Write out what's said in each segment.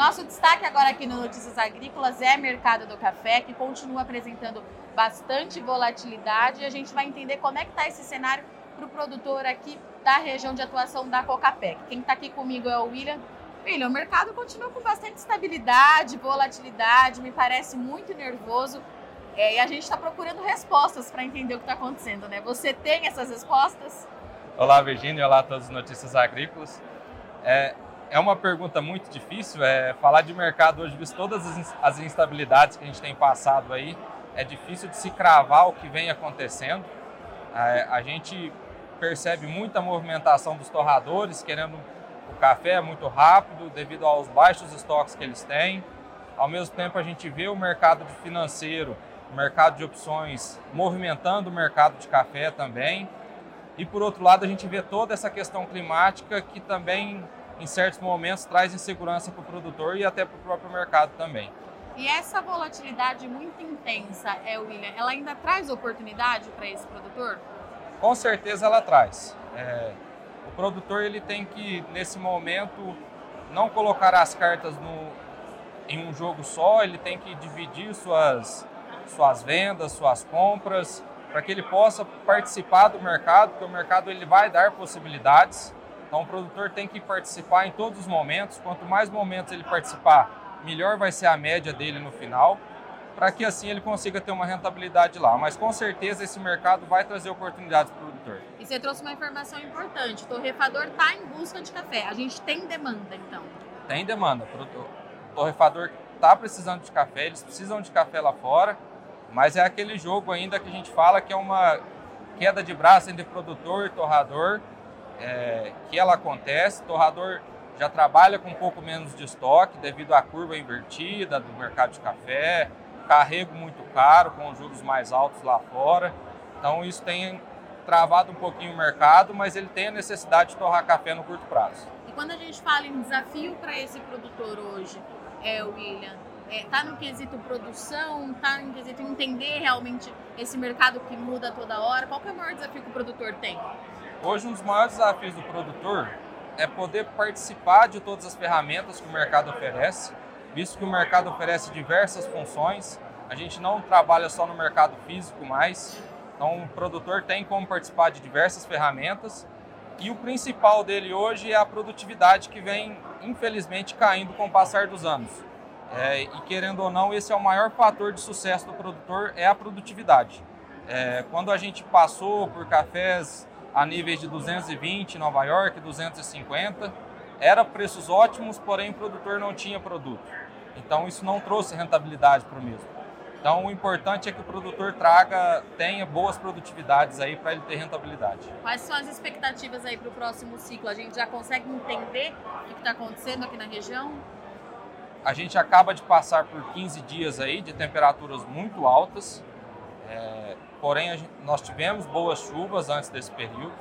Nosso destaque agora aqui no Notícias Agrícolas é mercado do café, que continua apresentando bastante volatilidade e a gente vai entender como é que está esse cenário para o produtor aqui da região de atuação da Cocapec. Quem está aqui comigo é o William. William, o mercado continua com bastante estabilidade, volatilidade, me parece muito nervoso. É, e a gente está procurando respostas para entender o que está acontecendo, né? Você tem essas respostas? Olá, Virginia. Olá a todos os Notícias Agrícolas. É, é uma pergunta muito difícil. É, falar de mercado hoje, visto todas as instabilidades que a gente tem passado aí, é difícil de se cravar o que vem acontecendo. É, a gente percebe muita movimentação dos torradores querendo o café muito rápido devido aos baixos estoques que eles têm. Ao mesmo tempo, a gente vê o mercado financeiro, o mercado de opções movimentando o mercado de café também. E por outro lado, a gente vê toda essa questão climática que também, em certos momentos, traz insegurança para o produtor e até para o próprio mercado também. E essa volatilidade muito intensa, é, William, ela ainda traz oportunidade para esse produtor? Com certeza ela traz. É, o produtor ele tem que, nesse momento, não colocar as cartas no, em um jogo só, ele tem que dividir suas, suas vendas, suas compras, para que ele possa participar do mercado, porque o mercado ele vai dar possibilidades. Então o produtor tem que participar em todos os momentos. Quanto mais momentos ele participar, melhor vai ser a média dele no final, para que assim ele consiga ter uma rentabilidade lá. Mas com certeza esse mercado vai trazer oportunidades para o produtor. E você trouxe uma informação importante: o torrefador está em busca de café. A gente tem demanda, então? Tem demanda. O torrefador está precisando de café, eles precisam de café lá fora, mas é aquele jogo ainda que a gente fala que é uma queda de braço entre produtor e torrador, é, que ela acontece. Torrador já trabalha com um pouco menos de estoque devido à curva invertida do mercado de café, carrego muito caro com juros mais altos lá fora. Então isso tem travado um pouquinho o mercado, mas ele tem a necessidade de torrar café no curto prazo. E quando a gente fala em desafio para esse produtor hoje, é, William, está é, no quesito produção, está no quesito entender realmente esse mercado que muda toda hora? Qual é o maior desafio que o produtor tem? Hoje um dos maiores desafios do produtor é poder participar de todas as ferramentas que o mercado oferece, visto que o mercado oferece diversas funções. A gente não trabalha só no mercado físico mais, então o produtor tem como participar de diversas ferramentas e o principal dele hoje é a produtividade que vem, infelizmente, caindo com o passar dos anos. É, e querendo ou não, esse é o maior fator de sucesso do produtor, é a produtividade. É, quando a gente passou por cafés a níveis de 220 em Nova York, 250. Era preços ótimos, porém o produtor não tinha produto. Então isso não trouxe rentabilidade para o mesmo. Então o importante é que o produtor traga, tenha boas produtividades aí para ele ter rentabilidade. Quais são as expectativas aí para o próximo ciclo? A gente já consegue entender o que está acontecendo aqui na região? A gente acaba de passar por 15 dias aí de temperaturas muito altas. É, porém, gente, nós tivemos boas chuvas antes desse período.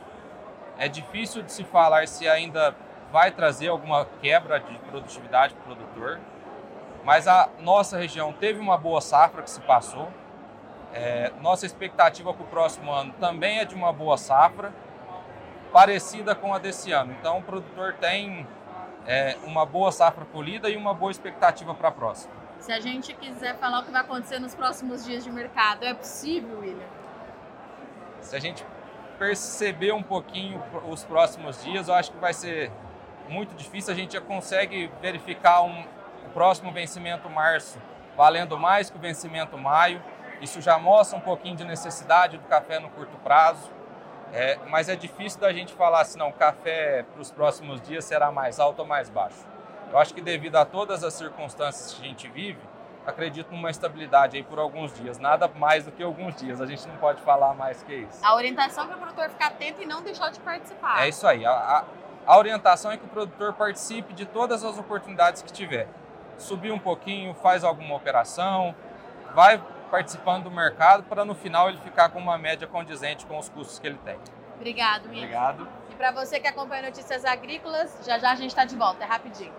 É difícil de se falar se ainda vai trazer alguma quebra de produtividade para o produtor, mas a nossa região teve uma boa safra que se passou. É, nossa expectativa para o próximo ano também é de uma boa safra, parecida com a desse ano. Então, o produtor tem é, uma boa safra colhida e uma boa expectativa para a próxima. Se a gente quiser falar o que vai acontecer nos próximos dias de mercado, é possível, William? Se a gente perceber um pouquinho os próximos dias, eu acho que vai ser muito difícil. A gente já consegue verificar um, o próximo vencimento março valendo mais que o vencimento maio. Isso já mostra um pouquinho de necessidade do café no curto prazo. É, mas é difícil da gente falar assim, não, o café para os próximos dias será mais alto ou mais baixo. Eu acho que devido a todas as circunstâncias que a gente vive, acredito numa estabilidade aí por alguns dias, nada mais do que alguns dias, a gente não pode falar mais que isso. A orientação é para o produtor ficar atento e não deixar de participar. É isso aí, a, a, a orientação é que o produtor participe de todas as oportunidades que tiver. Subir um pouquinho, faz alguma operação, vai participando do mercado para no final ele ficar com uma média condizente com os custos que ele tem. Obrigado, Obrigado. E para você que acompanha Notícias Agrícolas, já já a gente está de volta, é rapidinho.